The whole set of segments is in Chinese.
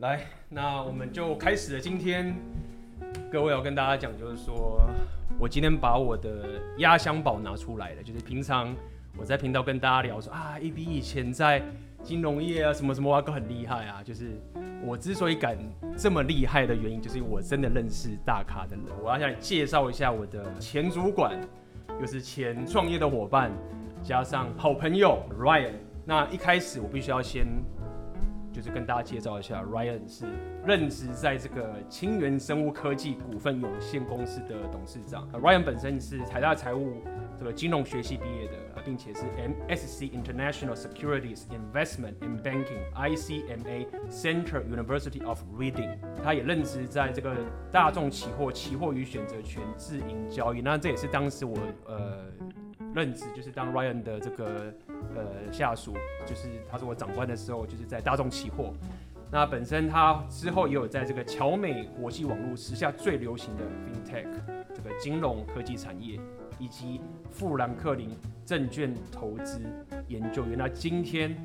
来，那我们就开始了。今天各位要跟大家讲，就是说我今天把我的压箱宝拿出来了。就是平常我在频道跟大家聊说啊，AB 以前在金融业啊，什么什么啊，都很厉害啊。就是我之所以敢这么厉害的原因，就是因为我真的认识大咖的人。我要向你介绍一下我的前主管，又是前创业的伙伴，加上好朋友 Ryan。那一开始我必须要先。就是跟大家介绍一下，Ryan 是任职在这个清源生物科技股份有限公司的董事长。Ryan 本身是台大财务这个金融学系毕业的，并且是 MSc International Securities Investment and Banking ICMA Central University of Reading。他也任职在这个大众期货、期货与选择权自营交易。那这也是当时我呃。任职就是当 Ryan 的这个呃下属，就是他是我长官的时候，就是在大众期货。那本身他之后也有在这个侨美国际网络时下最流行的 FinTech 这个金融科技产业，以及富兰克林证券投资研究员。那今天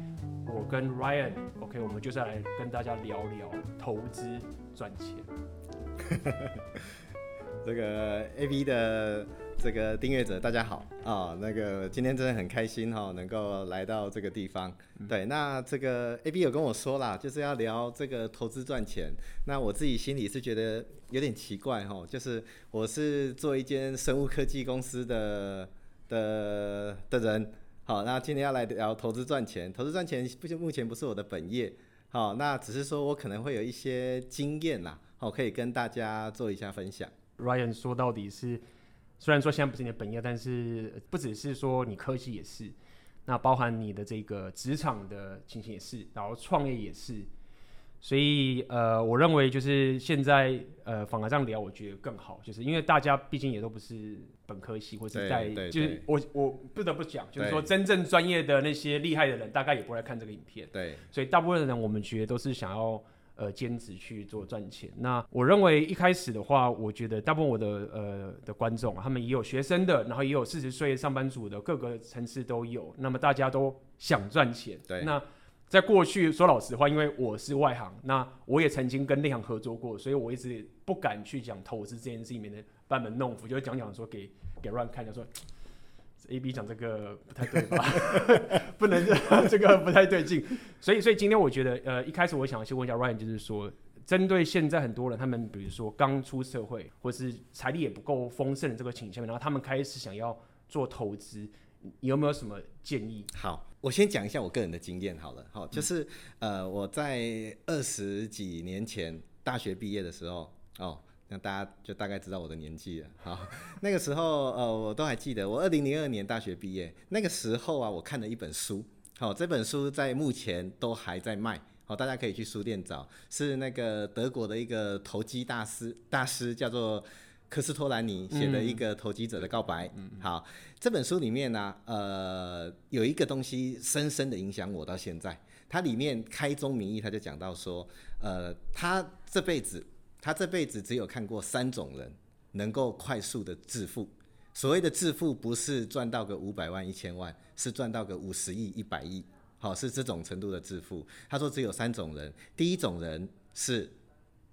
我跟 Ryan，OK，、我们就是来跟大家聊聊投资赚钱。这个 AB 的。这个订阅者大家好啊、哦，那个今天真的很开心哈、哦，能够来到这个地方。嗯、对，那这个 AB 有跟我说啦，就是要聊这个投资赚钱。那我自己心里是觉得有点奇怪哈、哦，就是我是做一间生物科技公司的的的人，好，那今天要来聊投资赚钱。投资赚钱不就目前不是我的本业，好，那只是说我可能会有一些经验啦，好，可以跟大家做一下分享。Ryan 说到底是。虽然说现在不是你的本业，但是不只是说你科技也是，那包含你的这个职场的情形也是，然后创业也是，所以呃，我认为就是现在呃，反而这样聊，我觉得更好，就是因为大家毕竟也都不是本科系或者在，就是我我不得不讲，就是说真正专业的那些厉害的人，大概也不会来看这个影片，对，所以大部分的人我们觉得都是想要。呃，兼职去做赚钱。那我认为一开始的话，我觉得大部分我的呃的观众，他们也有学生的，然后也有四十岁上班族的，各个层次都有。那么大家都想赚钱。对。那在过去说老实话，因为我是外行，那我也曾经跟内行合作过，所以我一直不敢去讲投资这件事里面的班门弄斧，就会讲讲说给给 Ryan 看，就说。A B 讲这个不太对吧？不能 这个不太对劲，所以所以今天我觉得，呃，一开始我想要先问一下 Ryan，就是说，针对现在很多人，他们比如说刚出社会，或是财力也不够丰盛的这个倾向，然后他们开始想要做投资，你有没有什么建议？好，我先讲一下我个人的经验好了，好，就是、嗯、呃，我在二十几年前大学毕业的时候，哦。那大家就大概知道我的年纪了。好，那个时候呃，我都还记得，我二零零二年大学毕业，那个时候啊，我看了一本书，好，这本书在目前都还在卖，好，大家可以去书店找，是那个德国的一个投机大师，大师叫做科斯托兰尼写的一个投机者的告白。嗯，好，这本书里面呢、啊，呃，有一个东西深深的影响我到现在，它里面开宗明义，他就讲到说，呃，他这辈子。他这辈子只有看过三种人能够快速的致富。所谓的致富，不是赚到个五百万、一千万，是赚到个五十亿、一百亿，好，是这种程度的致富。他说只有三种人，第一种人是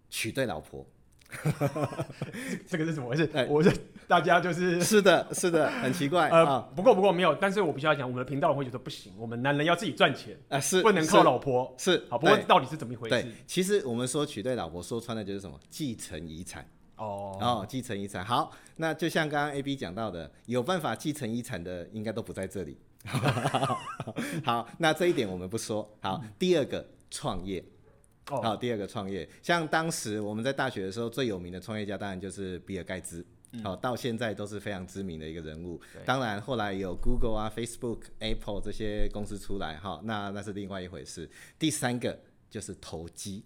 娶对老婆。这个是怎么回事？哎，我是大家就是是的，是的，很奇怪。呃，不过不过没有，但是我必须要讲，我们的频道会觉得不行，我们男人要自己赚钱啊，是不能靠老婆，是，是好。不过到底是怎么一回事？其实我们说娶对老婆，说穿的就是什么？继承遗产哦哦，继承遗产。好，那就像刚刚 AB 讲到的，有办法继承遗产的，应该都不在这里。好，那这一点我们不说。好，第二个创业。好，第二个创业，像当时我们在大学的时候最有名的创业家，当然就是比尔盖茨。好，到现在都是非常知名的一个人物。当然后来有 Google 啊、Facebook、Apple 这些公司出来，哈，那那是另外一回事。第三个就是投机，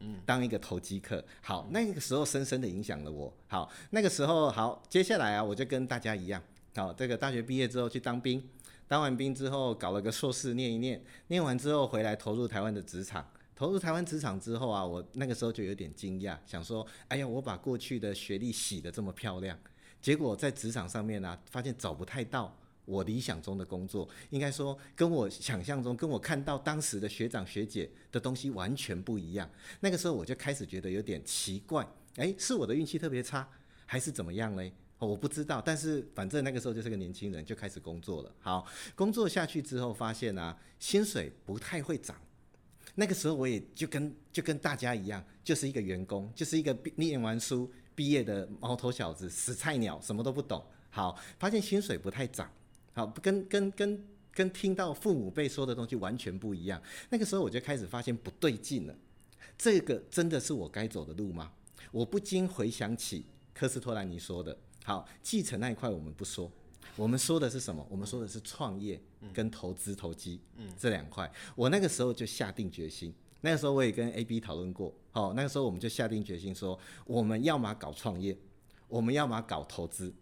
嗯，当一个投机客。好，那个时候深深的影响了我。好，那个时候好，接下来啊，我就跟大家一样，好，这个大学毕业之后去当兵，当完兵之后搞了个硕士念一念，念完之后回来投入台湾的职场。投入台湾职场之后啊，我那个时候就有点惊讶，想说，哎呀，我把过去的学历洗得这么漂亮，结果在职场上面呢、发现找不太到我理想中的工作，应该说跟我想象中、跟我看到当时的学长学姐的东西完全不一样。那个时候我就开始觉得有点奇怪，诶，是我的运气特别差，还是怎么样嘞？我不知道，但是反正那个时候就是个年轻人，就开始工作了。好，工作下去之后，发现啊，薪水不太会涨。那个时候我也就跟就跟大家一样，就是一个员工，就是一个毕念完书毕业的毛头小子，死菜鸟，什么都不懂。好，发现薪水不太涨。好，跟跟跟跟听到父母辈说的东西完全不一样。那个时候我就开始发现不对劲了，这个真的是我该走的路吗？我不禁回想起科斯托兰尼说的。好，继承那一块我们不说，我们说的是什么？我们说的是创业跟投资投机，这两块。我那个时候就下定决心，那个时候我也跟 AB 讨论过。好，那个时候我们就下定决心说，我们要么搞创业，我们要么搞投资。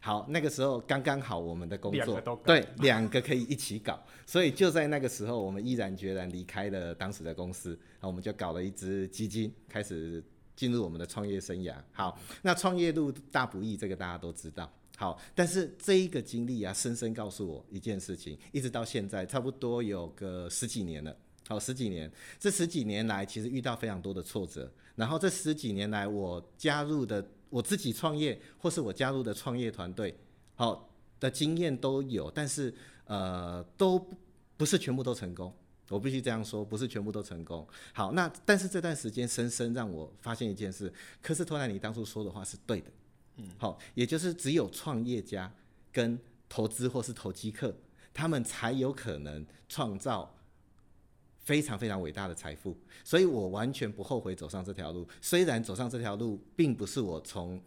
好，那个时候刚刚好，我们的工作对两个可以一起搞，所以就在那个时候，我们毅然决然离开了当时的公司，然后我们就搞了一支基金，开始进入我们的创业生涯。好，那创业路大不易，这个大家都知道。好，但是这一个经历啊，深深告诉我一件事情，一直到现在，差不多有个十几年了。好，十几年，这十几年来，其实遇到非常多的挫折。然后这十几年来，我加入的。我自己创业，或是我加入的创业团队，好的经验都有，但是呃，都不是全部都成功。我必须这样说，不是全部都成功。好，那但是这段时间深深让我发现一件事：科斯托兰尼当初说的话是对的。嗯，好，也就是只有创业家跟投资或是投机客，他们才有可能创造。非常非常伟大的财富，所以我完全不后悔走上这条路。虽然走上这条路并不是我从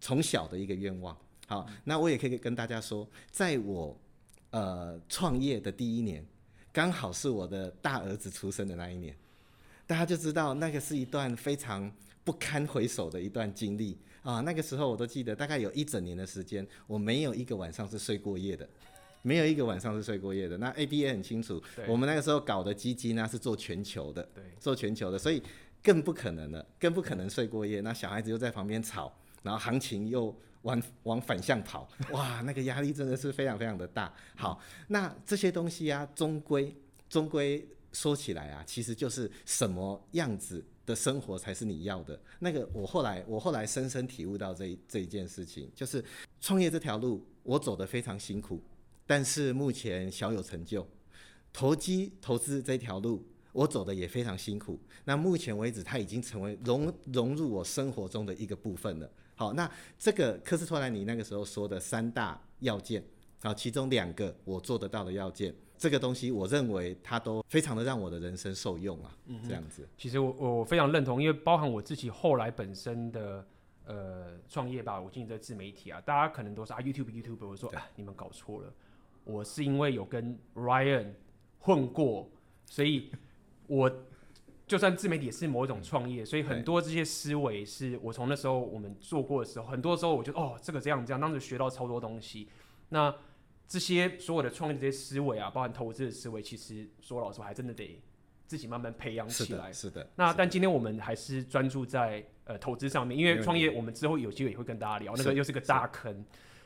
从小的一个愿望。好，那我也可以跟大家说，在我呃创业的第一年，刚好是我的大儿子出生的那一年，大家就知道那个是一段非常不堪回首的一段经历啊。那个时候我都记得，大概有一整年的时间，我没有一个晚上是睡过夜的。没有一个晚上是睡过夜的。那 AB 也很清楚，我们那个时候搞的基金呢是做全球的，做全球的，所以更不可能了，更不可能睡过夜。那小孩子又在旁边吵，然后行情又往往反向跑，哇，那个压力真的是非常非常的大。好，那这些东西啊，终归终归说起来啊，其实就是什么样子的生活才是你要的。那个我后来我后来深深体悟到这这一件事情，就是创业这条路我走得非常辛苦。但是目前小有成就，投机投资这条路我走的也非常辛苦。那目前为止，它已经成为融融入我生活中的一个部分了。好，那这个科斯托兰尼那个时候说的三大要件，好，其中两个我做得到的要件，这个东西我认为它都非常的让我的人生受用啊。嗯，这样子。其实我我非常认同，因为包含我自己后来本身的呃创业吧，我经营这自媒体啊，大家可能都是啊 YouTube YouTube，我说啊你们搞错了。我是因为有跟 Ryan 混过，所以我就算自媒体也是某一种创业，所以很多这些思维是我从那时候我们做过的时候，很多时候我就哦这个这样这样，当时学到超多东西。那这些所有的创业的这些思维啊，包含投资的思维，其实说老实话还真的得自己慢慢培养起来。是的。是的。那但今天我们还是专注在呃投资上面，因为创业我们之后有机会也会跟大家聊，那个又是个大坑。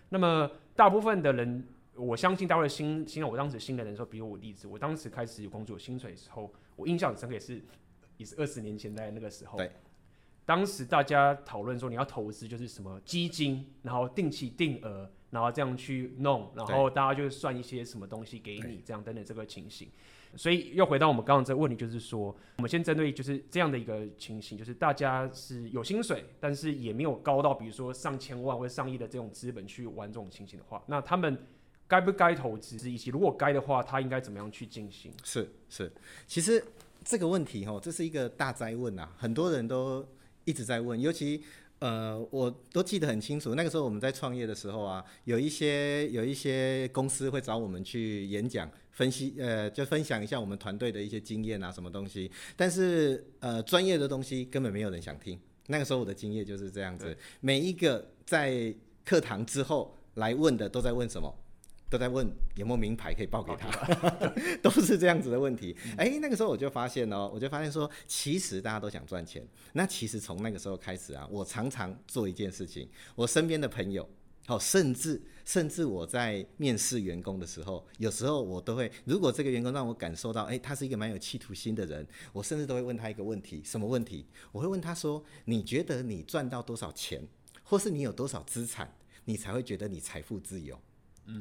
那么大部分的人。我相信大家新新我当时新的人的时候，比如我例子，我当时开始有工作薪水的时候，我印象很深刻，也是也是二十年前在那个时候。对。当时大家讨论说你要投资就是什么基金，然后定期定额，然后这样去弄，然后大家就算一些什么东西给你，这样等等这个情形。所以又回到我们刚刚这个问题，就是说，我们先针对就是这样的一个情形，就是大家是有薪水，但是也没有高到比如说上千万或者上亿的这种资本去玩这种情形的话，那他们。该不该投资，以及如果该的话，他应该怎么样去进行？是是，其实这个问题哈，这是一个大灾问啊，很多人都一直在问，尤其呃，我都记得很清楚，那个时候我们在创业的时候啊，有一些有一些公司会找我们去演讲、分析，呃，就分享一下我们团队的一些经验啊，什么东西，但是呃，专业的东西根本没有人想听。那个时候我的经验就是这样子，每一个在课堂之后来问的，都在问什么？都在问有没有名牌可以报给他，都是这样子的问题。哎、欸，那个时候我就发现哦，我就发现说，其实大家都想赚钱。那其实从那个时候开始啊，我常常做一件事情，我身边的朋友好，甚至甚至我在面试员工的时候，有时候我都会，如果这个员工让我感受到，哎，他是一个蛮有企图心的人，我甚至都会问他一个问题，什么问题？我会问他说，你觉得你赚到多少钱，或是你有多少资产，你才会觉得你财富自由？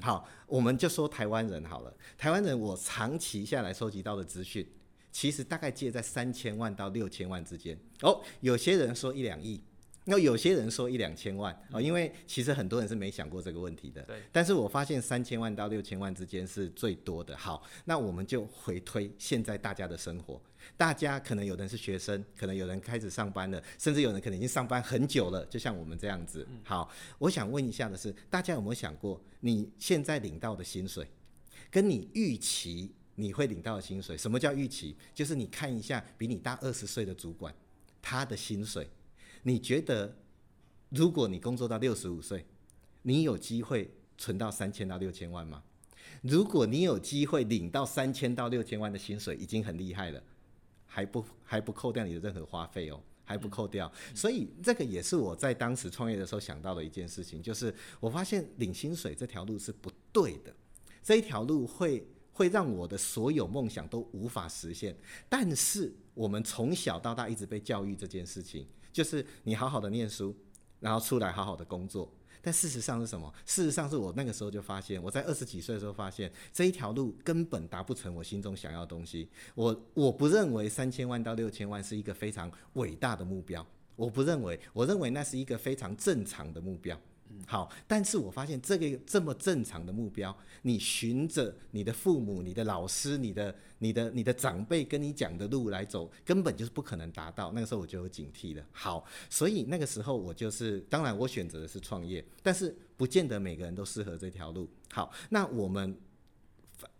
好，我们就说台湾人好了，台湾人我长期下来收集到的资讯，其实大概介在三千万到六千万之间。哦，有些人说一两亿。那有些人说一两千万哦，因为其实很多人是没想过这个问题的。对。但是我发现三千万到六千万之间是最多的。好，那我们就回推现在大家的生活，大家可能有人是学生，可能有人开始上班了，甚至有人可能已经上班很久了，就像我们这样子。好，我想问一下的是，大家有没有想过，你现在领到的薪水，跟你预期你会领到的薪水，什么叫预期？就是你看一下比你大二十岁的主管，他的薪水。你觉得，如果你工作到六十五岁，你有机会存到三千到六千万吗？如果你有机会领到三千到六千万的薪水，已经很厉害了，还不还不扣掉你的任何花费哦，还不扣掉。所以这个也是我在当时创业的时候想到的一件事情，就是我发现领薪水这条路是不对的，这一条路会会让我的所有梦想都无法实现。但是我们从小到大一直被教育这件事情。就是你好好的念书，然后出来好好的工作。但事实上是什么？事实上是我那个时候就发现，我在二十几岁的时候发现这一条路根本达不成我心中想要的东西。我我不认为三千万到六千万是一个非常伟大的目标，我不认为，我认为那是一个非常正常的目标。好，但是我发现这个这么正常的目标，你循着你的父母、你的老师、你的、你的、你的长辈跟你讲的路来走，根本就是不可能达到。那个时候我就有警惕了。好，所以那个时候我就是，当然我选择的是创业，但是不见得每个人都适合这条路。好，那我们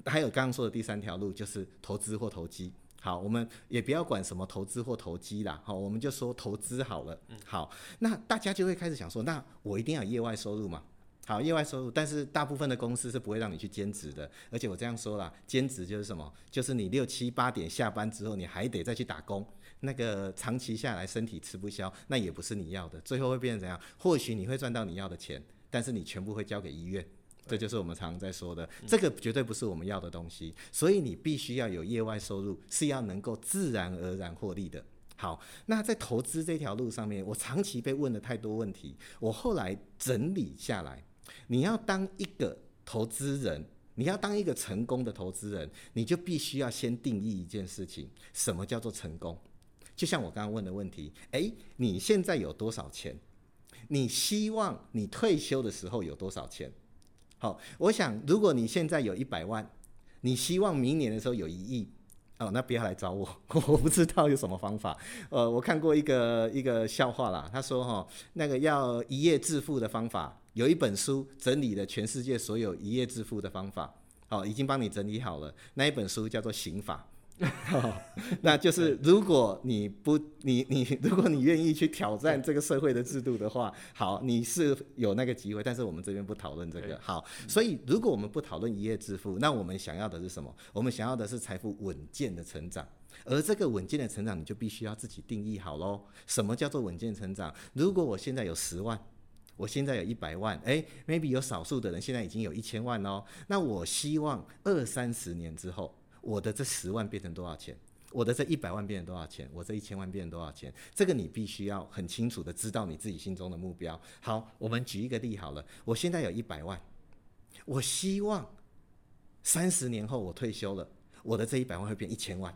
还有刚刚说的第三条路，就是投资或投机。好，我们也不要管什么投资或投机啦，好，我们就说投资好了。好，那大家就会开始想说，那我一定要有业外收入嘛？好，业外收入，但是大部分的公司是不会让你去兼职的，而且我这样说啦，兼职就是什么？就是你六七八点下班之后，你还得再去打工，那个长期下来身体吃不消，那也不是你要的，最后会变成怎样？或许你会赚到你要的钱，但是你全部会交给医院。这就是我们常常在说的，这个绝对不是我们要的东西，所以你必须要有业外收入，是要能够自然而然获利的。好，那在投资这条路上面，我长期被问了太多问题，我后来整理下来，你要当一个投资人，你要当一个成功的投资人，你就必须要先定义一件事情，什么叫做成功？就像我刚刚问的问题，诶，你现在有多少钱？你希望你退休的时候有多少钱？好，我想如果你现在有一百万，你希望明年的时候有一亿，哦，那不要来找我，我不知道有什么方法。呃，我看过一个一个笑话啦，他说哈，那个要一夜致富的方法，有一本书整理了全世界所有一夜致富的方法，哦，已经帮你整理好了，那一本书叫做《刑法》。哦，那就是如果你不你你 如果你愿意去挑战这个社会的制度的话，好，你是有那个机会，但是我们这边不讨论这个。好，所以如果我们不讨论一夜致富，那我们想要的是什么？我们想要的是财富稳健的成长，而这个稳健的成长，你就必须要自己定义好喽。什么叫做稳健成长？如果我现在有十万，我现在有一百万，诶，maybe 有少数的人现在已经有一千万喽，那我希望二三十年之后。我的这十万变成多少钱？我的这一百万变成多少钱？我这一千万变成多少钱？这个你必须要很清楚的知道你自己心中的目标。好，我们举一个例好了，我现在有一百万，我希望三十年后我退休了，我的这一百万会变一千万。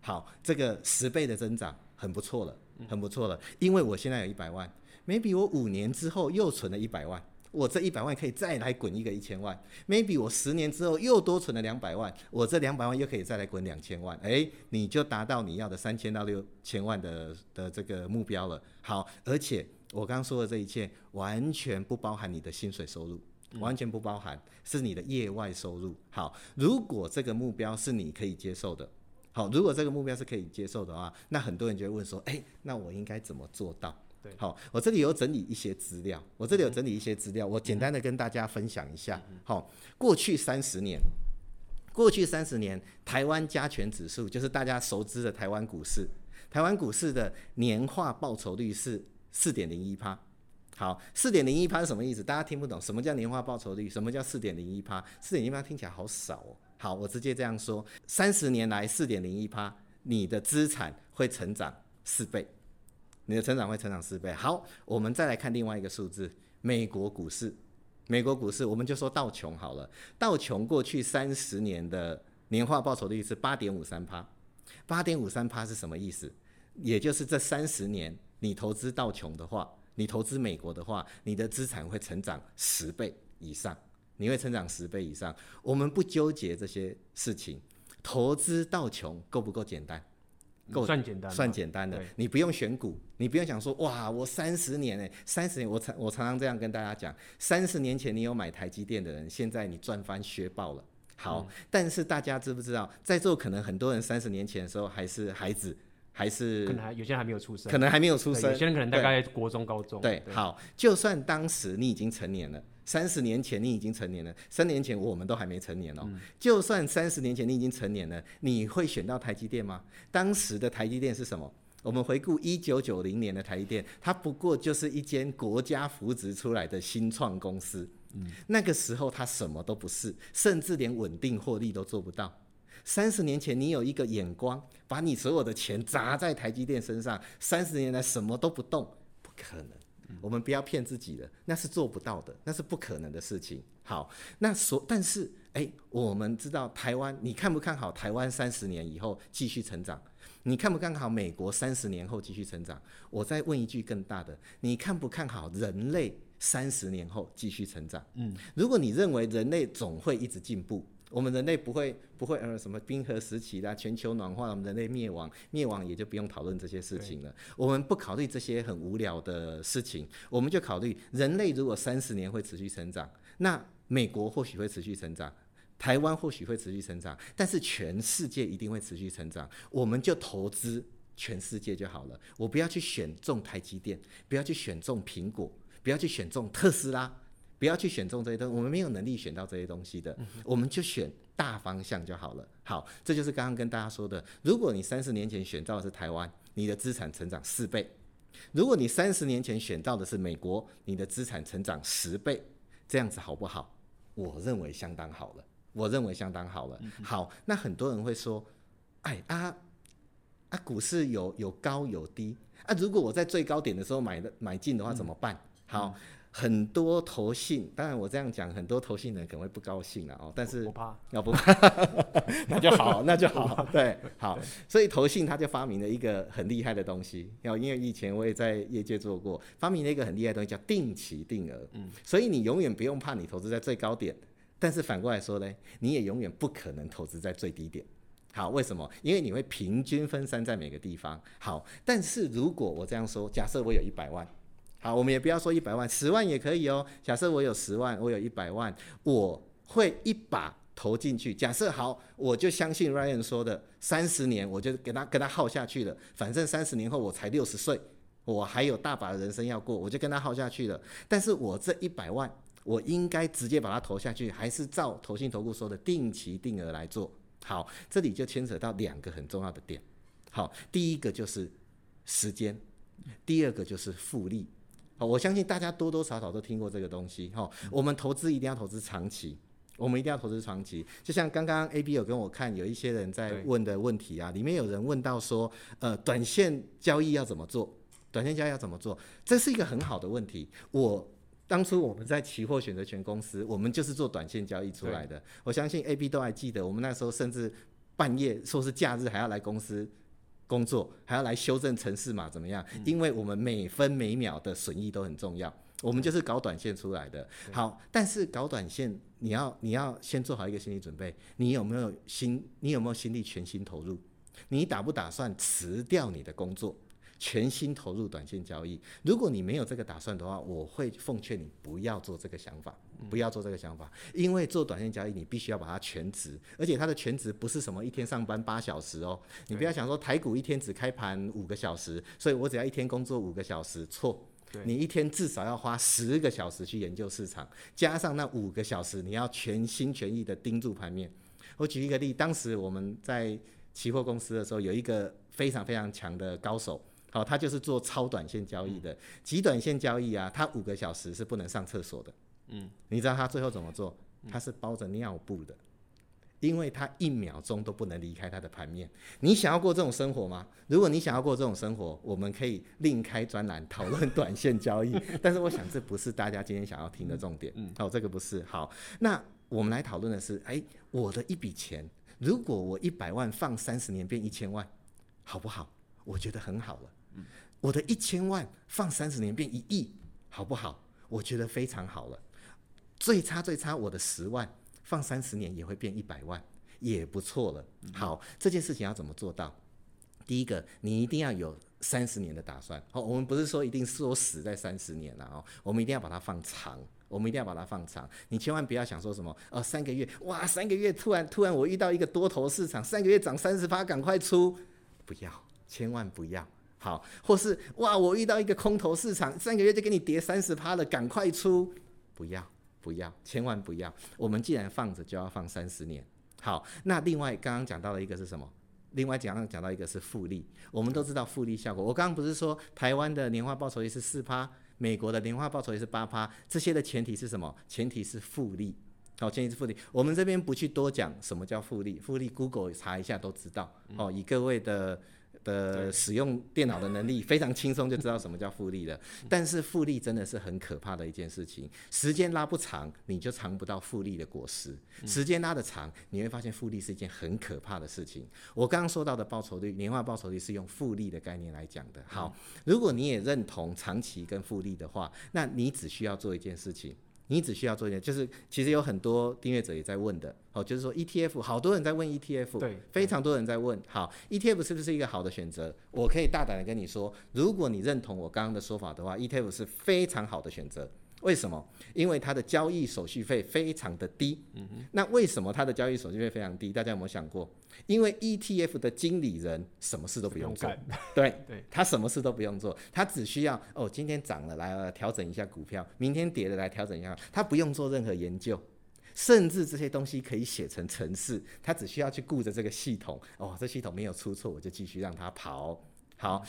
好，这个十倍的增长很不错了，很不错了，因为我现在有一百万，maybe 我五年之后又存了一百万。我这一百万可以再来滚一个一千万，maybe 我十年之后又多存了两百万，我这两百万又可以再来滚两千万，哎，你就达到你要的三千到六千万的的这个目标了。好，而且我刚刚说的这一切完全不包含你的薪水收入，完全不包含，是你的业外收入。好，如果这个目标是你可以接受的，好，如果这个目标是可以接受的话，那很多人就会问说，哎，那我应该怎么做到？对，好，我这里有整理一些资料，我这里有整理一些资料，我简单的跟大家分享一下。好，过去三十年，过去三十年，台湾加权指数就是大家熟知的台湾股市，台湾股市的年化报酬率是四点零一趴。好，四点零一趴是什么意思？大家听不懂，什么叫年化报酬率？什么叫四点零一趴？四点零一趴听起来好少哦。好，我直接这样说，三十年来四点零一趴，你的资产会成长四倍，你的成长会成长四倍。好，我们再来看另外一个数字，美国股市，美国股市我们就说道琼好了，道琼过去三十年的年化报酬率是八点五三趴，八点五三趴是什么意思？也就是这三十年你投资道琼的话，你投资美国的话，你的资产会成长十倍以上。你会成长十倍以上。我们不纠结这些事情，投资到琼够不够简单？够算简单，算简单的。你不用选股，你不用想说哇，我三十年哎，三十年我常我常常这样跟大家讲，三十年前你有买台积电的人，现在你赚翻血爆了。好，嗯、但是大家知不知道，在座可能很多人三十年前的时候还是孩子。还是可能还有些人还没有出生，可能还没有出生，有些人可能大概国中、高中。对，好，就算当时你已经成年了，三十年前你已经成年了，三年前我们都还没成年哦。嗯、就算三十年前你已经成年了，你会选到台积电吗？当时的台积电是什么？我们回顾一九九零年的台积电，它不过就是一间国家扶植出来的新创公司。嗯，那个时候它什么都不是，甚至连稳定获利都做不到。三十年前，你有一个眼光，把你所有的钱砸在台积电身上，三十年来什么都不动，不可能。我们不要骗自己了，那是做不到的，那是不可能的事情。好，那所但是，哎，我们知道台湾，你看不看好台湾三十年以后继续成长？你看不看好美国三十年后继续成长？我再问一句更大的，你看不看好人类三十年后继续成长？嗯，如果你认为人类总会一直进步。我们人类不会不会呃什么冰河时期啦，全球暖化，我们人类灭亡，灭亡也就不用讨论这些事情了。我们不考虑这些很无聊的事情，我们就考虑人类如果三十年会持续成长，那美国或许会持续成长，台湾或许会持续成长，但是全世界一定会持续成长。我们就投资全世界就好了。我不要去选中台积电，不要去选中苹果，不要去选中特斯拉。不要去选中这些东西，我们没有能力选到这些东西的，我们就选大方向就好了。好，这就是刚刚跟大家说的。如果你三十年前选到的是台湾，你的资产成长四倍；如果你三十年前选到的是美国，你的资产成长十倍。这样子好不好？我认为相当好了。我认为相当好了。好，那很多人会说，哎啊啊，股市有有高有低啊，如果我在最高点的时候买的买进的话怎么办？好。很多投信，当然我这样讲，很多投信人可能会不高兴了哦。但是不怕，要不怕，那就好，那就好。对，好。所以投信他就发明了一个很厉害的东西，要因为以前我也在业界做过，发明了一个很厉害的东西叫定期定额。嗯。所以你永远不用怕你投资在最高点，但是反过来说呢，你也永远不可能投资在最低点。好，为什么？因为你会平均分散在每个地方。好，但是如果我这样说，假设我有一百万。好，我们也不要说一百万，十万也可以哦。假设我有十万，我有一百万，我会一把投进去。假设好，我就相信 Ryan 说的，三十年我就给他跟他耗下去了。反正三十年后我才六十岁，我还有大把的人生要过，我就跟他耗下去了。但是我这一百万，我应该直接把它投下去，还是照投信投顾说的定期定额来做？好，这里就牵扯到两个很重要的点。好，第一个就是时间，第二个就是复利。我相信大家多多少少都听过这个东西哈。我们投资一定要投资长期，我们一定要投资长期。就像刚刚 AB 有跟我看，有一些人在问的问题啊，里面有人问到说，呃，短线交易要怎么做？短线交易要怎么做？这是一个很好的问题。我当初我们在期货选择权公司，我们就是做短线交易出来的。我相信 AB 都还记得，我们那时候甚至半夜说是假日还要来公司。工作还要来修正城市码怎么样？因为我们每分每秒的损益都很重要，我们就是搞短线出来的。好，但是搞短线，你要你要先做好一个心理准备，你有没有心？你有没有心力全心投入？你打不打算辞掉你的工作？全心投入短线交易。如果你没有这个打算的话，我会奉劝你不要做这个想法，不要做这个想法，因为做短线交易你必须要把它全职，而且它的全职不是什么一天上班八小时哦。你不要想说台股一天只开盘五个小时，所以我只要一天工作五个小时，错，你一天至少要花十个小时去研究市场，加上那五个小时你要全心全意的盯住盘面。我举一个例，当时我们在期货公司的时候，有一个非常非常强的高手。好，他就是做超短线交易的，极短线交易啊，他五个小时是不能上厕所的。嗯，你知道他最后怎么做？他是包着尿布的，因为他一秒钟都不能离开他的盘面。你想要过这种生活吗？如果你想要过这种生活，我们可以另开专栏讨论短线交易。但是我想这不是大家今天想要听的重点。嗯，好，这个不是。好，那我们来讨论的是，哎，我的一笔钱，如果我一百万放三十年变一千万，好不好？我觉得很好了。嗯我的一千万放三十年变一亿，好不好？我觉得非常好了。最差最差，我的十万放三十年也会变一百万，也不错了。好，这件事情要怎么做到？第一个，你一定要有三十年的打算。好，我们不是说一定说死在三十年了哦，我们一定要把它放长，我们一定要把它放长。你千万不要想说什么，哦，三个月，哇，三个月突然突然我遇到一个多头市场，三个月涨三十趴，赶快出，不要，千万不要。好，或是哇，我遇到一个空头市场，三个月就给你跌三十趴了，赶快出！不要，不要，千万不要。我们既然放着，就要放三十年。好，那另外刚刚讲到的一个是什么？另外讲讲到一个是复利。我们都知道复利效果。我刚刚不是说台湾的年化报酬率是四趴，美国的年化报酬率是八趴，这些的前提是什么？前提是复利。好，前提是复利。我们这边不去多讲什么叫复利，复利 Google 查一下都知道。哦，以各位的。的使用电脑的能力非常轻松，就知道什么叫复利了。但是复利真的是很可怕的一件事情，时间拉不长，你就尝不到复利的果实；时间拉得长，你会发现复利是一件很可怕的事情。我刚刚说到的报酬率，年化报酬率是用复利的概念来讲的。好，如果你也认同长期跟复利的话，那你只需要做一件事情。你只需要做一点，就是其实有很多订阅者也在问的，哦，就是说 ETF，好多人在问 ETF，对，非常多人在问，好，ETF 是不是一个好的选择？我可以大胆的跟你说，如果你认同我刚刚的说法的话，ETF 是非常好的选择。为什么？因为它的交易手续费非常的低。嗯哼。那为什么它的交易手续费非常低？大家有没有想过？因为 ETF 的经理人什么事都不用做。对 对，他什么事都不用做，他只需要哦，今天涨了来调整一下股票，明天跌了来调整一下，他不用做任何研究，甚至这些东西可以写成程式，他只需要去顾着这个系统。哦，这系统没有出错，我就继续让它跑。好，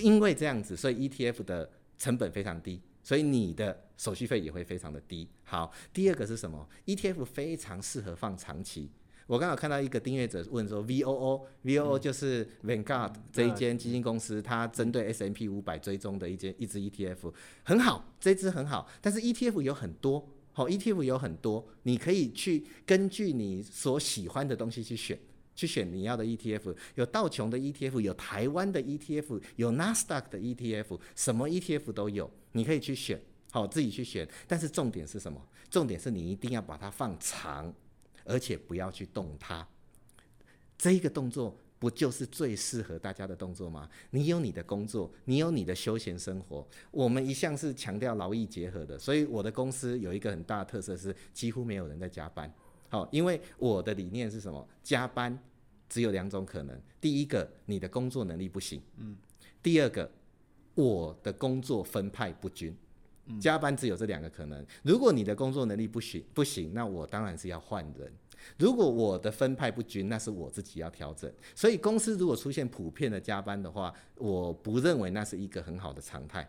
因为这样子，所以 ETF 的成本非常低。所以你的手续费也会非常的低。好，第二个是什么？ETF 非常适合放长期。我刚好看到一个订阅者问说，VOO，VOO 就是 Vanguard 这一间基金公司，它针对 S M P 五百追踪的一间一支 ETF，很好，这支很好。但是 ETF 有很多，好，ETF 有很多，你可以去根据你所喜欢的东西去选。去选你要的 ETF，有道琼的 ETF，有台湾的 ETF，有 Nasdaq 的 ETF，什么 ETF 都有，你可以去选，好，自己去选。但是重点是什么？重点是你一定要把它放长，而且不要去动它。这个动作不就是最适合大家的动作吗？你有你的工作，你有你的休闲生活。我们一向是强调劳逸结合的，所以我的公司有一个很大的特色是几乎没有人在加班。好，因为我的理念是什么？加班只有两种可能。第一个，你的工作能力不行。嗯。第二个，我的工作分派不均。嗯。加班只有这两个可能。如果你的工作能力不行，不行，那我当然是要换人。如果我的分派不均，那是我自己要调整。所以公司如果出现普遍的加班的话，我不认为那是一个很好的常态。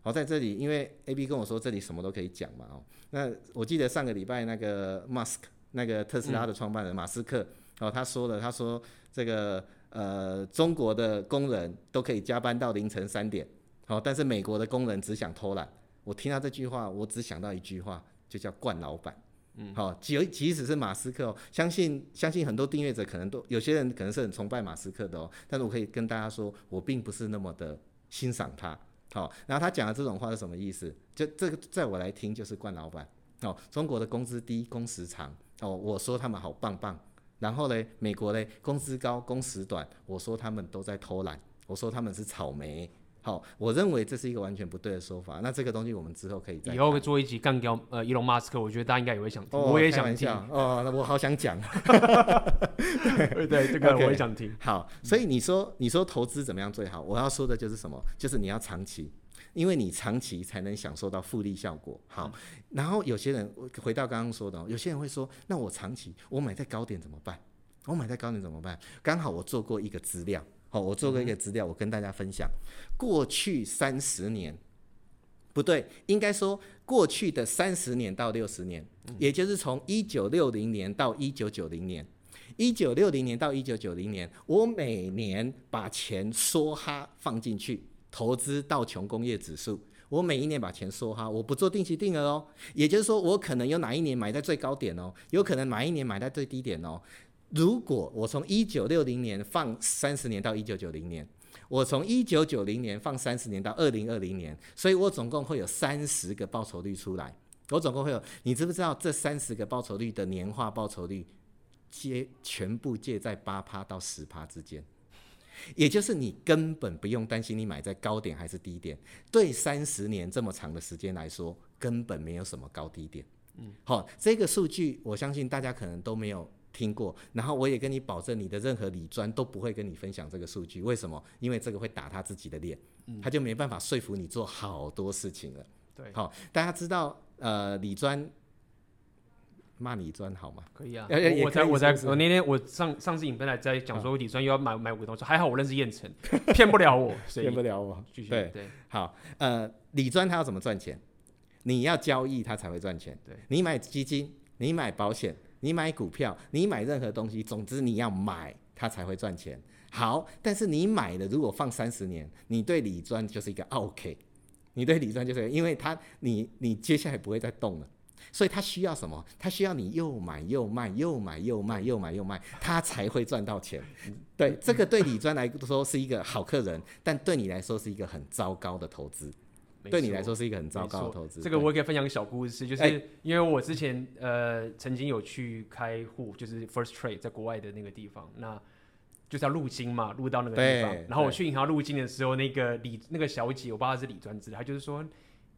好，在这里，因为 AB 跟我说这里什么都可以讲嘛。哦，那我记得上个礼拜那个 Musk。那个特斯拉的创办人马斯克，哦，他说了，他说这个呃，中国的工人都可以加班到凌晨三点，好，但是美国的工人只想偷懒。我听到这句话，我只想到一句话，就叫惯老板。嗯，好，即即使是马斯克哦，相信相信很多订阅者可能都有些人可能是很崇拜马斯克的哦，但是我可以跟大家说，我并不是那么的欣赏他。好，然后他讲的这种话是什么意思？就这个在我来听就是惯老板。哦，中国的工资低，工时长。哦，我说他们好棒棒，然后呢，美国呢，工资高，工时短，我说他们都在偷懒，我说他们是草莓。好，我认为这是一个完全不对的说法。那这个东西我们之后可以再以后会做一集干掉呃伊隆马斯克，我觉得大家应该也会想听，哦、我也想听哦，那我好想讲，对对，这个 我也想听。好，所以你说你说投资怎么样最好？我要说的就是什么？就是你要长期。因为你长期才能享受到复利效果。好，然后有些人回到刚刚说的，有些人会说，那我长期我买在高点怎么办？我买在高点怎么办？刚好我做过一个资料，好，我做过一个资料，我跟大家分享，过去三十年，不对，应该说过去的三十年到六十年，也就是从一九六零年到一九九零年，一九六零年到一九九零年，我每年把钱梭哈放进去，投资道琼工业指数，我每一年把钱收哈，我不做定期定额哦，也就是说，我可能有哪一年买在最高点哦，有可能哪一年买在最低点哦。如果我从一九六零年放三十年到一九九零年，我从一九九零年放三十年到二零二零年，所以我总共会有三十个报酬率出来。我总共会有，你知不知道这三十个报酬率的年化报酬率，皆全部介在八趴到十趴之间，也就是你根本不用担心你买在高点还是低点。对三十年这么长的时间来说，根本没有什么高低点。嗯，好，这个数据我相信大家可能都没有。听过，然后我也跟你保证，你的任何理专都不会跟你分享这个数据。为什么？因为这个会打他自己的脸，嗯、他就没办法说服你做好多事情了。对，好，大家知道，呃，理专骂李专好吗？可以啊。我在我在我那天我上上次影片来在讲说李专又要买买股东，西还好我认识燕城，骗不了我，骗不了我。继续对对，好，呃，李专他要怎么赚钱？你要交易他才会赚钱。对，你买基金，你买保险。你买股票，你买任何东西，总之你要买，他才会赚钱。好，但是你买了，如果放三十年，你对李专就是一个 OK，你对李专就是因为他，你你接下来不会再动了，所以他需要什么？他需要你又买又卖，又买又卖，又买又卖，他才会赚到钱。对，这个对李专来说是一个好客人，但对你来说是一个很糟糕的投资。对你来说是一个很糟糕的投资。这个我也可以分享个小故事，就是因为我之前呃曾经有去开户，就是 First Trade 在国外的那个地方，那就是要入金嘛，入到那个地方。然后我去银行入金的时候，那个李那个小姐，我不知道她是李专职，她就是说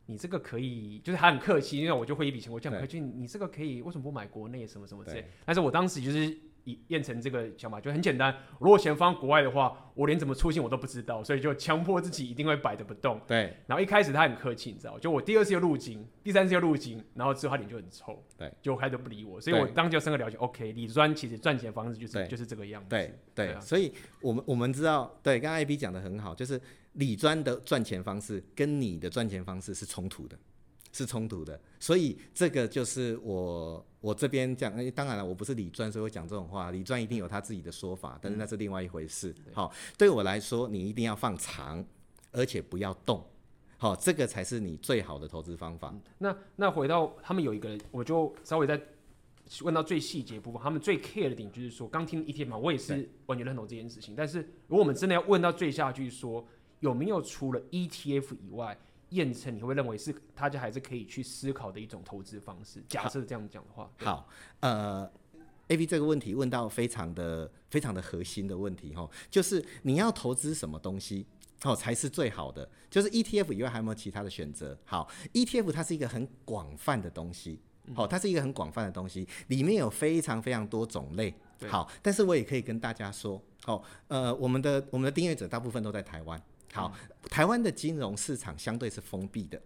你这个可以，就是他很客气，因为我就会一笔钱，我就很客气，你这个可以为什么不买国内什么什么之类。但是我当时就是。以验成这个想法就很简单，如果钱放国外的话，我连怎么出境我都不知道，所以就强迫自己一定会摆着不动。对。然后一开始他很客气，你知道，就我第二次又入金，第三次又入金，然后之后他脸就很臭。对。就开始不理我，所以我当时就深刻了解，OK，理专其实赚钱方式就是就是这个样子。对对，对，啊。所以我们我们知道，对，刚刚 AB 讲的很好，就是理专的赚钱方式跟你的赚钱方式是冲突的。是冲突的，所以这个就是我我这边讲，诶，当然了，我不是理专，所以我讲这种话，理专一定有他自己的说法，但是那是另外一回事。好、嗯哦，对我来说，你一定要放长，而且不要动，好、哦，这个才是你最好的投资方法。那那回到他们有一个，我就稍微再问到最细节部分，他们最 care 的点就是说，刚听 ETF 嘛，我也是完全认同这件事情，但是如果我们真的要问到最下去说，说有没有除了 ETF 以外？验证你会认为是大家还是可以去思考的一种投资方式？假设这样讲的话，好，呃，AB 这个问题问到非常的非常的核心的问题哈，就是你要投资什么东西哦才是最好的？就是 ETF 以外还有没有其他的选择？好，ETF 它是一个很广泛的东西，好，它是一个很广泛的东西，里面有非常非常多种类。好，但是我也可以跟大家说，哦，呃，我们的我们的订阅者大部分都在台湾。好，台湾的金融市场相对是封闭的，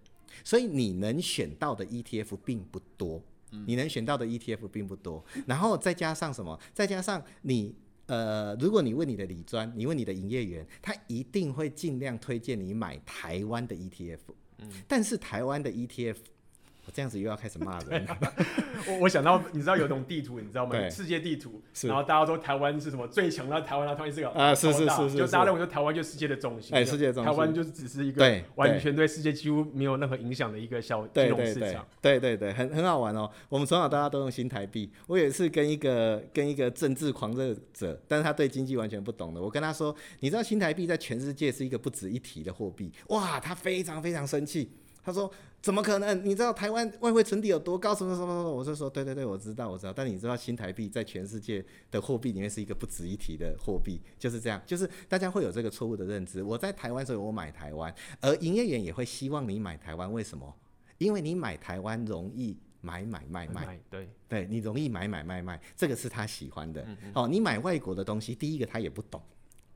所以你能选到的 ETF 并不多。你能选到的 ETF 并不多，然后再加上什么？再加上你呃，如果你问你的理专，你问你的营业员，他一定会尽量推荐你买台湾的 ETF。但是台湾的 ETF。这样子又要开始骂人 我我想到，你知道有种地图，你知道吗？世界地图，然后大家说台湾是什么最强？那台湾它突然是个啊，是是是是，就大家认为说台湾就是世界的中心，哎，世界中心，台湾就是只是一个完全对世界几乎没有任何影响的一个小金融市场。对对对，很很好玩哦。我们从小到大都用新台币。我也是跟一个跟一个政治狂热者，但是他对经济完全不懂的。我跟他说，你知道新台币在全世界是一个不值一提的货币？哇，他非常非常生气。他说：“怎么可能？你知道台湾外汇存底有多高？什么什么什么？”我就说：“对对对，我知道，我知道。但你知道新台币在全世界的货币里面是一个不值一提的货币，就是这样。就是大家会有这个错误的认知。我在台湾，所以我买台湾，而营业员也会希望你买台湾。为什么？因为你买台湾容易买买卖卖，对对，你容易买买卖卖，这个是他喜欢的。嗯嗯哦，你买外国的东西，第一个他也不懂，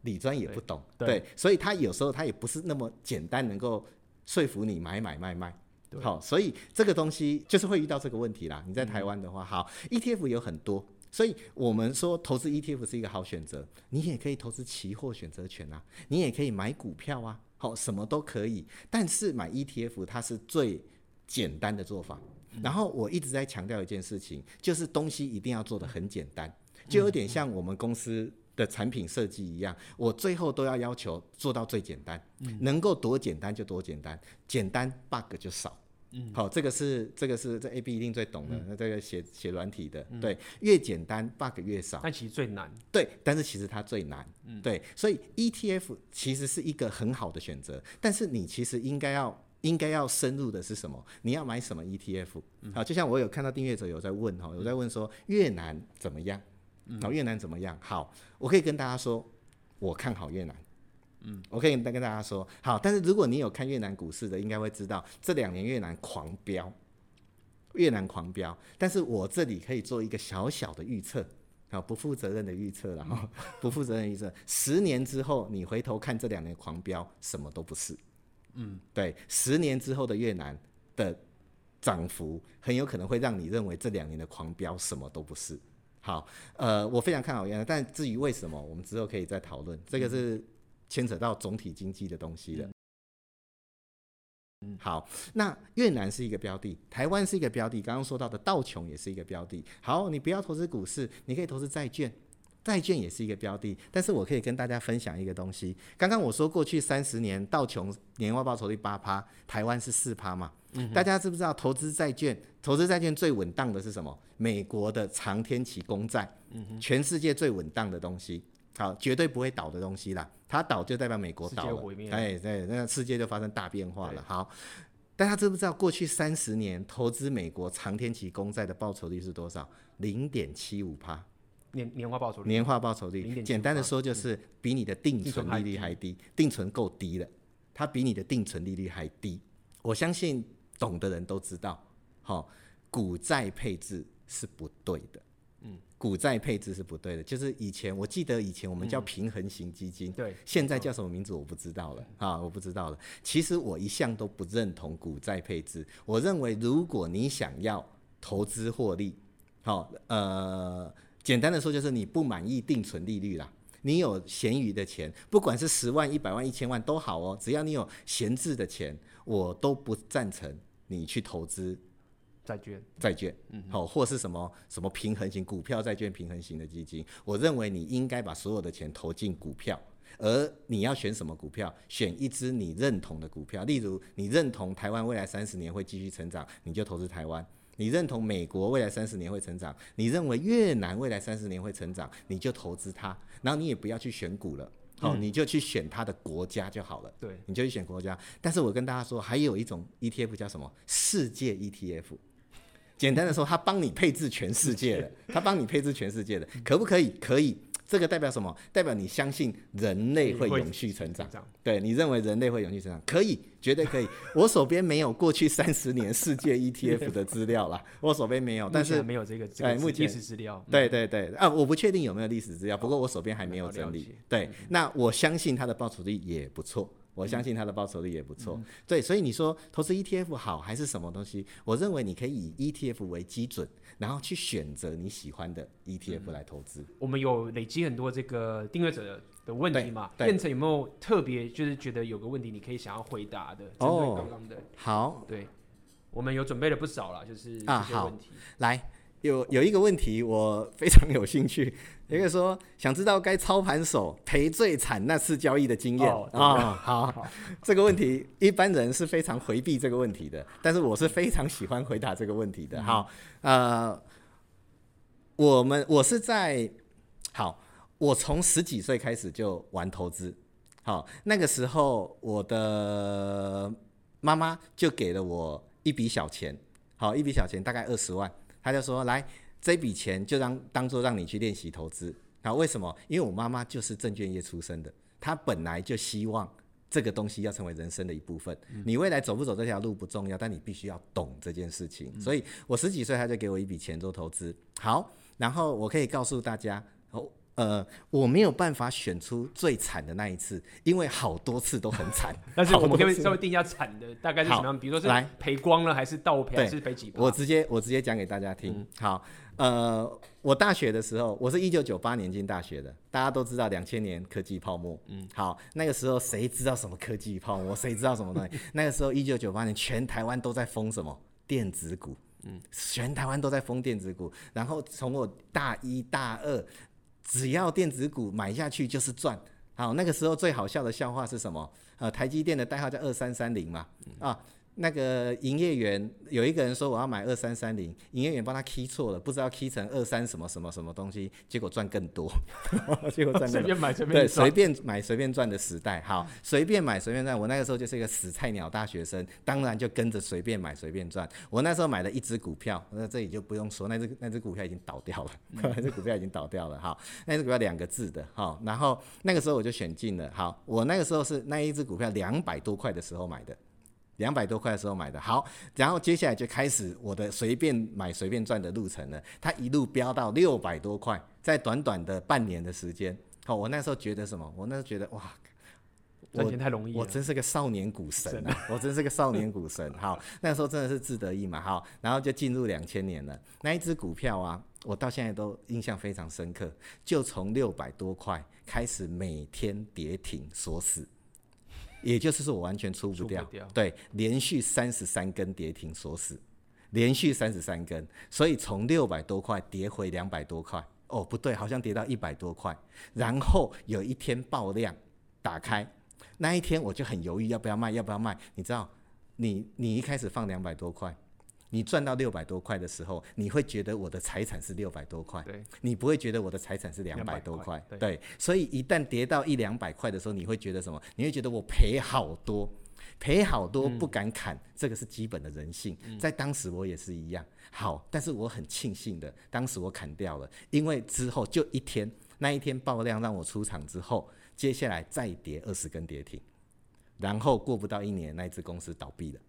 理专也不懂，对，对，所以他有时候他也不是那么简单能够。”说服你买买卖卖，好，所以这个东西就是会遇到这个问题啦。你在台湾的话，好，ETF 有很多，所以我们说投资 ETF 是一个好选择，你也可以投资期货选择权啊，你也可以买股票啊，好，什么都可以。但是买 ETF 它是最简单的做法。然后我一直在强调一件事情，就是东西一定要做的很简单，就有点像我们公司的产品设计一样，我最后都要要求做到最简单，嗯能够多简单就多简单，简单 bug 就少。嗯好，这个是这个是这 AB 一定最懂的，那这个写写软体的，对，越简单 bug 越少，但其实最难，对，但是其实它最难，对，所以 ETF 其实是一个很好的选择，但是你其实应该要。应该要深入的是什么？你要买什么 ETF？好，就像我有看到订阅者有在问哈，有在问说越南怎么样？好，越南怎么样？好，我可以跟大家说，我看好越南。嗯，我可以跟大家说，好，但是如果你有看越南股市的，应该会知道这两年越南狂飙，越南狂飙。但是我这里可以做一个小小的预测，好，不负责任的预测了哈，不负责任预测，十年之后你回头看这两年狂飙，什么都不是。嗯，对，十年之后的越南的涨幅很有可能会让你认为这两年的狂飙什么都不是。好，呃，我非常看好越南，但至于为什么，我们之后可以再讨论。这个是牵扯到总体经济的东西了。嗯，好，那越南是一个标的，台湾是一个标的，刚刚说到的道琼也是一个标的。好，你不要投资股市，你可以投资债券。债券也是一个标的，但是我可以跟大家分享一个东西。刚刚我说过去三十年道琼年化报酬率八趴，台湾是四趴嘛？嗯、大家知不知道投资债券？投资债券最稳当的是什么？美国的长天期公债，嗯，全世界最稳当的东西，好，绝对不会倒的东西啦。它倒就代表美国倒了，哎，对，那世界就发生大变化了。好，大家知不知道过去三十年投资美国长天期公债的报酬率是多少？零点七五趴。年年化报酬率，年化报酬率，简单的说就是比你的定存利率还低，定存够低了，它比你的定存利率还低。我相信懂的人都知道，好，股债配置是不对的，嗯，股债配置是不对的，就是以前我记得以前我们叫平衡型基金，对，现在叫什么名字我不知道了，啊，我不知道了。其实我一向都不认同股债配置，我认为如果你想要投资获利，好，呃。简单的说，就是你不满意定存利率啦，你有闲余的钱，不管是十万、一百万、一千万都好哦，只要你有闲置的钱，我都不赞成你去投资债券。债券，嗯，好，或是什么什么平衡型股票、债券平衡型的基金，我认为你应该把所有的钱投进股票，而你要选什么股票？选一只你认同的股票，例如你认同台湾未来三十年会继续成长，你就投资台湾。你认同美国未来三十年会成长，你认为越南未来三十年会成长，你就投资它，然后你也不要去选股了，好、嗯，你就去选它的国家就好了。对，你就去选国家。但是我跟大家说，还有一种 ETF 叫什么？世界 ETF。简单的说，它帮你配置全世界的，它帮你配置全世界的，可不可以？可以。这个代表什么？代表你相信人类会永续成长。对，你认为人类会永续成长，可以，绝对可以。我手边没有过去三十年世界 ETF 的资料啦，我手边没有，但是没有这个哎，目前历史资料。对对对啊，我不确定有没有历史资料，不过我手边还没有整理。对，那我相信它的报酬率也不错。我相信它的报酬率也不错，嗯，对，所以你说投资 ETF 好还是什么东西？我认为你可以以 ETF 为基准，然后去选择你喜欢的 ETF 来投资，嗯。我们有累积很多这个订阅者的问题嘛？变成有没有特别就是觉得有个问题你可以想要回答的？针对刚刚的，好，对，我们有准备了不少了，就是这些问题。啊，好，来。有有一个问题我非常有兴趣，一个说想知道该操盘手赔最惨那次交易的经验。啊、哦哦。好，好，这个问题一般人是非常回避这个问题的，但是我是非常喜欢回答这个问题的。好，呃，我们我是在好，我从十几岁开始就玩投资，好，那个时候我的妈妈就给了我一笔小钱，好，一笔小钱大概二十万。他就说：“来，这笔钱就让当做让你去练习投资。好，为什么？因为我妈妈就是证券业出身的，她本来就希望这个东西要成为人生的一部分。你未来走不走这条路不重要，但你必须要懂这件事情。所以我十几岁，他就给我一笔钱做投资。好，然后我可以告诉大家，哦，呃，我没有办法选出最惨的那一次，因为好多次都很惨。但是我们可以稍微定一下惨的大概是什么样？比如说是来赔光了，还是倒赔，还是赔几？我直接我直接讲给大家听。嗯、好，呃，我大学的时候，我是一九九八年进大学的，大家都知道两千年科技泡沫。嗯，好，那个时候谁知道什么科技泡沫？谁知道什么东西？那个时候一九九八年，全台湾都在封什么电子股？嗯，全台湾都在封电子股。然后从我大一大二。只要电子股买下去就是赚。好，那个时候最好笑的笑话是什么？呃，台积电的代号叫二三三零嘛，啊。那个营业员有一个人说我要买二三三零，营业员帮他 key 错了，不知道 key 成二三什么什么什么东西，结果赚更多，结果赚更多。随便买随便赚。对，随便买随便赚的时代，好，随便买随便赚。我那个时候就是一个死菜鸟大学生，当然就跟着随便买随便赚。我那时候买了一只股票，那这里就不用说，那只那只股票已经倒掉了，那只股票已经倒掉了，好，那只股票两个字的，好，然后那个时候我就选进了，好，我那个时候是那一只股票两百多块的时候买的。两百多块的时候买的，好，然后接下来就开始我的随便买随便赚的路程了。它一路飙到六百多块，在短短的半年的时间，好，我那时候觉得什么？我那时候觉得哇，赚钱太容易了，我真是个少年股神啊！我真是个少年股神。好，那时候真的是志得意嘛。好，然后就进入两千年了。那一只股票啊，我到现在都印象非常深刻，就从六百多块开始每天跌停锁死。也就是说，我完全出不掉，不掉对，连续三十三根跌停锁死，连续三十三根，所以从六百多块跌回两百多块，哦，不对，好像跌到一百多块，然后有一天爆量打开，那一天我就很犹豫要不要卖，要不要卖？你知道，你你一开始放两百多块。你赚到六百多块的时候，你会觉得我的财产是六百多块，对，你不会觉得我的财产是两百多块，对，对，所以一旦跌到一两百块的时候，你会觉得什么？你会觉得我赔好多，赔好多不敢砍，嗯，这个是基本的人性，在当时我也是一样。好，但是我很庆幸的，当时我砍掉了，因为之后就一天，那一天爆量让我出场之后，接下来再跌二十根跌停，然后过不到一年，那一支公司倒闭了。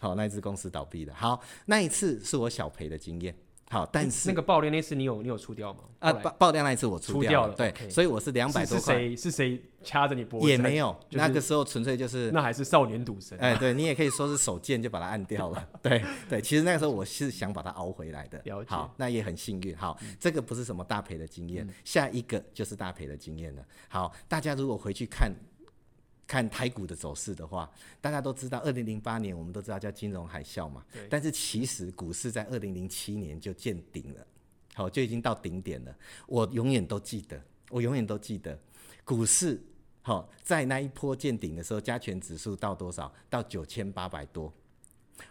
好，那一支公司倒闭了。好，那一次是我小赔的经验。好，但是那个爆量那次你有你有出掉吗？啊，爆爆量那一次我出掉了。对，所以我是两百多块。是谁是谁掐着你脖子？也没有，那个时候纯粹就是那还是少年赌神。哎，对你也可以说是手贱就把它按掉了。对对，其实那个时候我是想把它熬回来的。好，那也很幸运。好，这个不是什么大赔的经验，下一个就是大赔的经验了。好，大家如果回去看。看台股的走势的话，大家都知道，二零零八年我们都知道叫金融海啸嘛。对。但是其实股市在二零零七年就见顶了，好，就已经到顶点了。我永远都记得，我永远都记得，股市好在那一波见顶的时候，加权指数到多少？到九千八百多。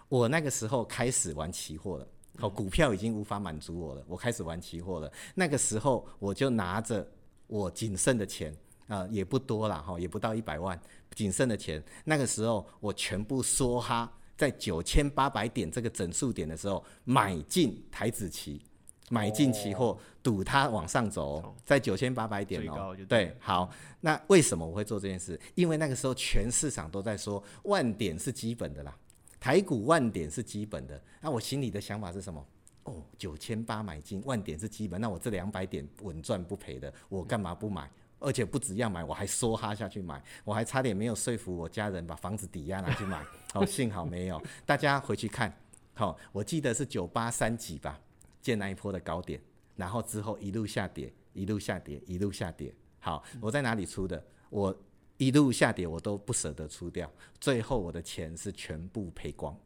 我那个时候开始玩期货了，好，股票已经无法满足我了，我开始玩期货了。那个时候我就拿着我仅剩的钱。啊、呃，也不多了哈，也不到一百万，仅剩的钱，那个时候我全部梭哈在九千八百点这个整数点的时候买进台指期，买进期货，赌它往上走，在九千八百点哦，对，好，那为什么我会做这件事？因为那个时候全市场都在说万点是基本的啦，台股万点是基本的，那我心里的想法是什么？哦，九千八买进万点是基本，那我这两百点稳赚不赔的，我干嘛不买？而且不止要买，我还梭哈下去买，我还差点没有说服我家人把房子抵押拿去买。好，幸好没有。大家回去看，好，我记得是九八三几吧，见那一波的高点，然后之后一路下跌，一路下跌，一路下跌。好，我在哪里出的？我一路下跌，我都不舍得出掉，最后我的钱是全部赔光，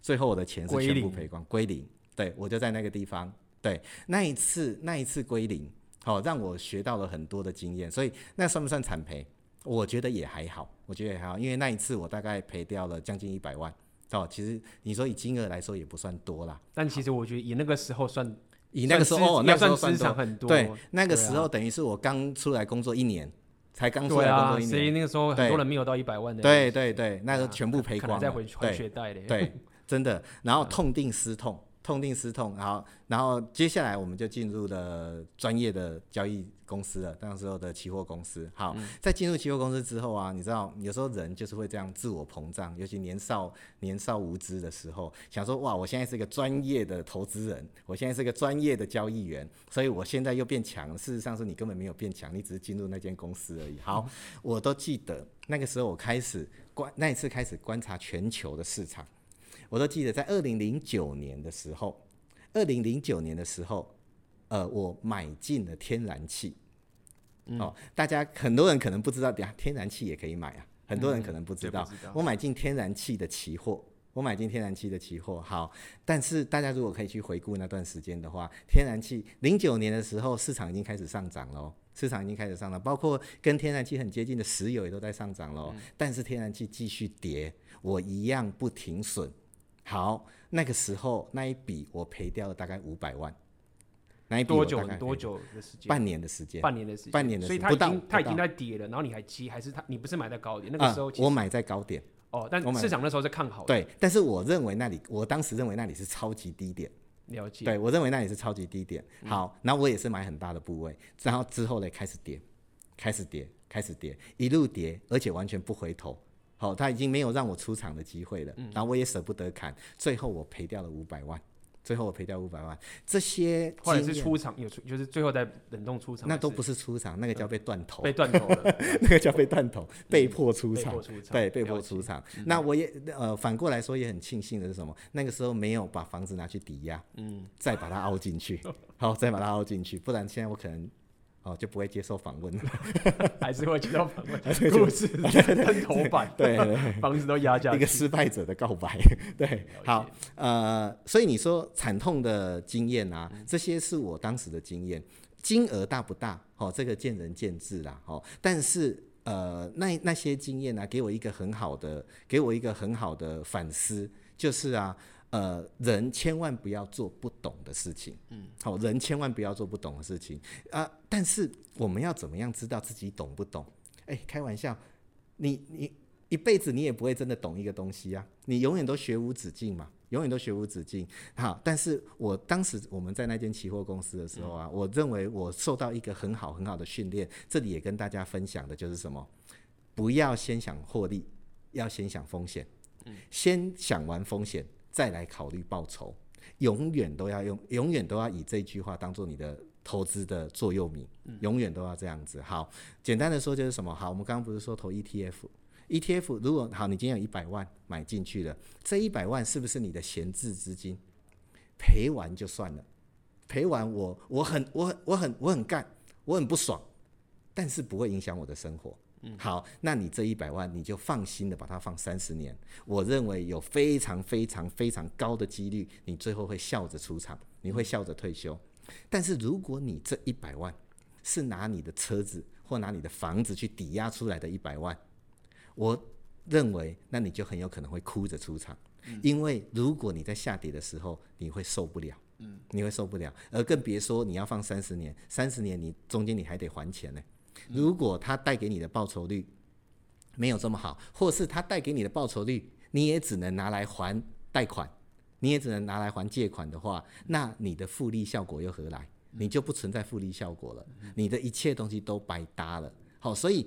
最后我的钱是全部赔光，归零。对，我就在那个地方，对，那一次那一次归零。好，让我学到了很多的经验，所以那算不算惨赔？我觉得也还好，我觉得也还好，因为那一次我大概赔掉了将近一百万。哦，其实你说以金额来说也不算多啦，但其实我觉得以那个时候算，以那个时候那时候算资很多。对，那个时候等于是我刚出来工作一年，才刚出来工作一年，所以那个时候很多人没有到一百万的。对对对，那个全部赔光了，再回还学贷的。对，真的。然后痛定思痛。痛定思痛，好，然后接下来我们就进入了专业的交易公司了，那时候的期货公司。好，嗯、在进入期货公司之后啊，你知道有时候人就是会这样自我膨胀，尤其年少年少无知的时候，想说哇，我现在是个专业的投资人，我现在是个专业的交易员，所以我现在又变强。事实上是你根本没有变强，你只是进入那间公司而已。好，嗯、我都记得那个时候我开始观那一次开始观察全球的市场。我都记得，在二零零九年的时候，二零零九年的时候，呃，我买进了天然气。嗯、哦，大家很多人可能不知道，等下天然气也可以买啊。很多人可能不知道，嗯、知道我买进天然气的期货，我买进天然气的期货。好，但是大家如果可以去回顾那段时间的话，天然气零九年的时候，市场已经开始上涨喽，市场已经开始上涨，包括跟天然气很接近的石油也都在上涨喽。嗯、但是天然气继续跌，我一样不停损。好，那个时候那一笔我赔掉了大概五百万，那一笔多久？多久的时间？半年的时间。半年的时间。半年的时间。所以它已经它已经在跌了，然后你还接，还是它？你不是买在高点？那个时候我买在高点。哦，但市场那时候是看好的。对，但是我认为那里，我当时认为那里是超级低点。了解。对，我认为那里是超级低点。好，那我也是买很大的部位，然后之后呢开始跌，开始跌，开始跌，一路跌，而且完全不回头。好，他已经没有让我出场的机会了，嗯、然后我也舍不得砍，最后我赔掉了五百万，最后我赔掉五百万，这些或者是出场有出，就是最后在冷冻出场，那都不是出场，那个叫被断头，被断头了，那个叫被断头，被迫出场，嗯、对，被迫出场。嗯、那我也呃反过来说也很庆幸的是什么？那个时候没有把房子拿去抵押，嗯，再把它凹进去，好，再把它凹进去，不然现在我可能。哦，就不会接受访问了，还是会接受访问。故事跟 头版，对，对，房子都压价。一个失败者的告白，对，好，呃，所以你说惨痛的经验啊，这些是我当时的经验，金额大不大？哦，这个见仁见智啦。哦，但是呃，那那些经验呢，给我一个很好的，给我一个很好的反思，就是啊。呃，人千万不要做不懂的事情。嗯，好，人千万不要做不懂的事情啊。但是我们要怎么样知道自己懂不懂？哎，开玩笑，你你一辈子你也不会真的懂一个东西啊。你永远都学无止境嘛，永远都学无止境。好，但是我当时我们在那间期货公司的时候啊，我认为我受到一个很好很好的训练。这里也跟大家分享的就是什么？不要先想获利，要先想风险。嗯，先想完风险。再来考虑报酬，永远都要用，永远都要以这句话当做你的投资的座右铭，永远都要这样子。好，简单的说就是什么？好，我们刚刚不是说投 ETF，ETF 如果好，你今天有一百万买进去了，这一百万是不是你的闲置资金？赔完就算了，赔完我我很我很我很我很干，我很不爽，但是不会影响我的生活。好，那你这一百万你就放心的把它放三十年，我认为有非常非常非常高的几率，你最后会笑着出场，你会笑着退休。但是如果你这一百万是拿你的车子或拿你的房子去抵押出来的一百万，我认为那你就很有可能会哭着出场，因为如果你在下跌的时候你会受不了，你会受不了，而更别说你要放三十年，三十年你中间你还得还钱呢。如果它带给你的报酬率没有这么好，或是它带给你的报酬率，你也只能拿来还贷款，你也只能拿来还借款的话，那你的复利效果又何来？你就不存在复利效果了，你的一切东西都白搭了。好，所以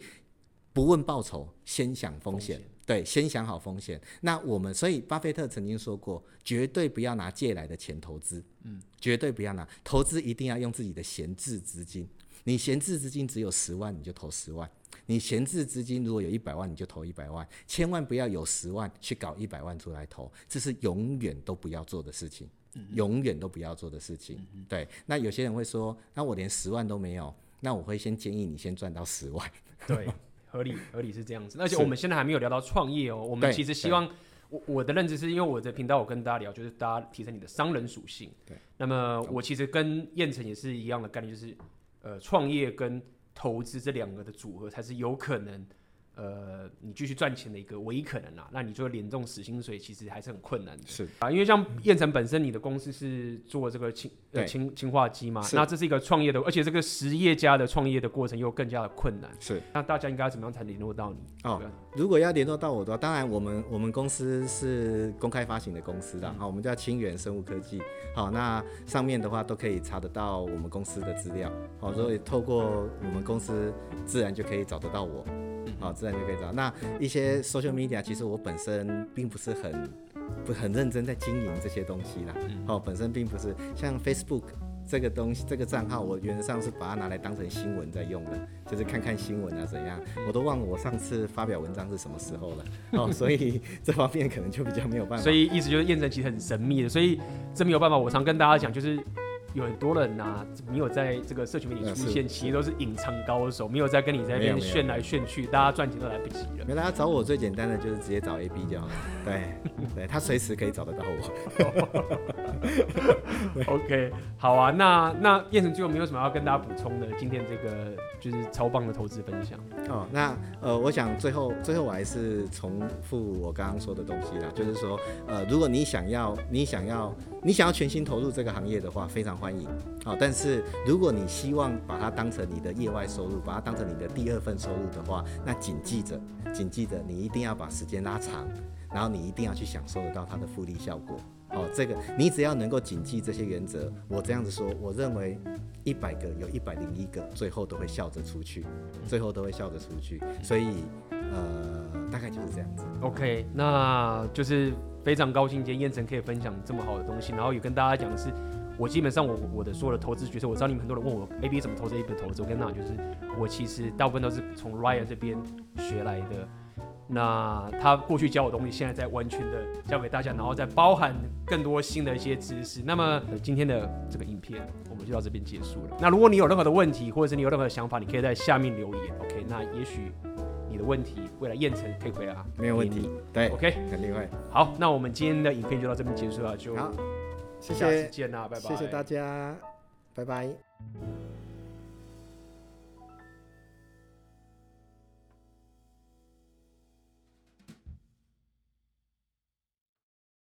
不问报酬，先想风险。对，先想好风险。那我们，所以巴菲特曾经说过，绝对不要拿借来的钱投资，嗯，绝对不要拿，投资一定要用自己的闲置资金。你闲置资金只有十万，你就投十万；你闲置资金如果有一百万，你就投一百万。千万不要有十万去搞一百万出来投，这是永远都不要做的事情，永远都不要做的事情。对，那有些人会说，那我连十万都没有，那我会先建议你先赚到十万。对，合理合理是这样子。而且我们现在还没有聊到创业哦，我们其实希望我我的认知是因为我的频道我跟大家聊，就是大家提升你的商人属性。对，那么我其实跟燕城也是一样的概念，就是。呃，创业跟投资这两个的组合才是有可能，呃，你继续赚钱的一个唯一可能啦。那你就连这种死薪水，其实还是很困难的。是啊，因为像燕城本身，你的公司是做这个氢呃氢氢化机嘛，那这是一个创业的，而且这个实业家的创业的过程又更加的困难。是，那大家应该怎么样才联络到你？哦，如果要联络到我的话，当然我们我们公司是公开发行的公司的，好、嗯，我们叫清源生物科技。好，那上面的话都可以查得到我们公司的资料。好，所以透过我们公司，自然就可以找得到我。好，自然就可以找。那一些 social media，其实我本身并不是很不很认真在经营这些东西啦。好，本身并不是像 Facebook 这个东西，这个账号我原则上是把它拿来当成新闻在用的，就是看看新闻啊怎样。我都忘了我上次发表文章是什么时候了。哦，所以 这方面可能就比较没有办法。所以意思就是验证其实很神秘的，所以这没有办法。我常跟大家讲就是。有很多人呐、啊，没有在这个社群媒体出现，其实都是隐藏高手，没有在跟你在那边炫来炫去，大家赚钱都来不及了。没大家找我最简单的就是直接找 AB 就好了，对，对他随时可以找得到我。OK，好啊，那那燕城最后没有什么要跟大家补充的？今天这个就是超棒的投资分享。哦，那呃，我想最后最后我还是重复我刚刚说的东西啦，就是说呃，如果你想要你想要你想要全心投入这个行业的话，非常欢欢迎。好，但是如果你希望把它当成你的业外收入，把它当成你的第二份收入的话，那谨记着，谨记着，你一定要把时间拉长，然后你一定要去享受得到它的复利效果。哦，这个你只要能够谨记这些原则，我这样子说，我认为一百个有一百零一个最后都会笑着出去，最后都会笑着出去。所以，呃，大概就是这样子。OK，那就是非常高兴今天燕城可以分享这么好的东西，然后也跟大家讲的是，我基本上我我的所有的投资决策，我知道你们很多人问我 AB 怎么投资 AB 投资，我跟他讲就是，我其实大部分都是从 Ryan 这边学来的。那他过去教我东西，现在在完全的教给大家，然后再包含更多新的一些知识。那么今天的这个影片我们就到这边结束了。那如果你有任何的问题，或者是你有任何的想法，你可以在下面留言。OK，那也许你的问题未来彦丞可以回答，没有问题。对，OK，肯定会。好，那我们今天的影片就到这边结束了，就好，谢谢，下次见啦，拜拜，谢谢大家，拜拜。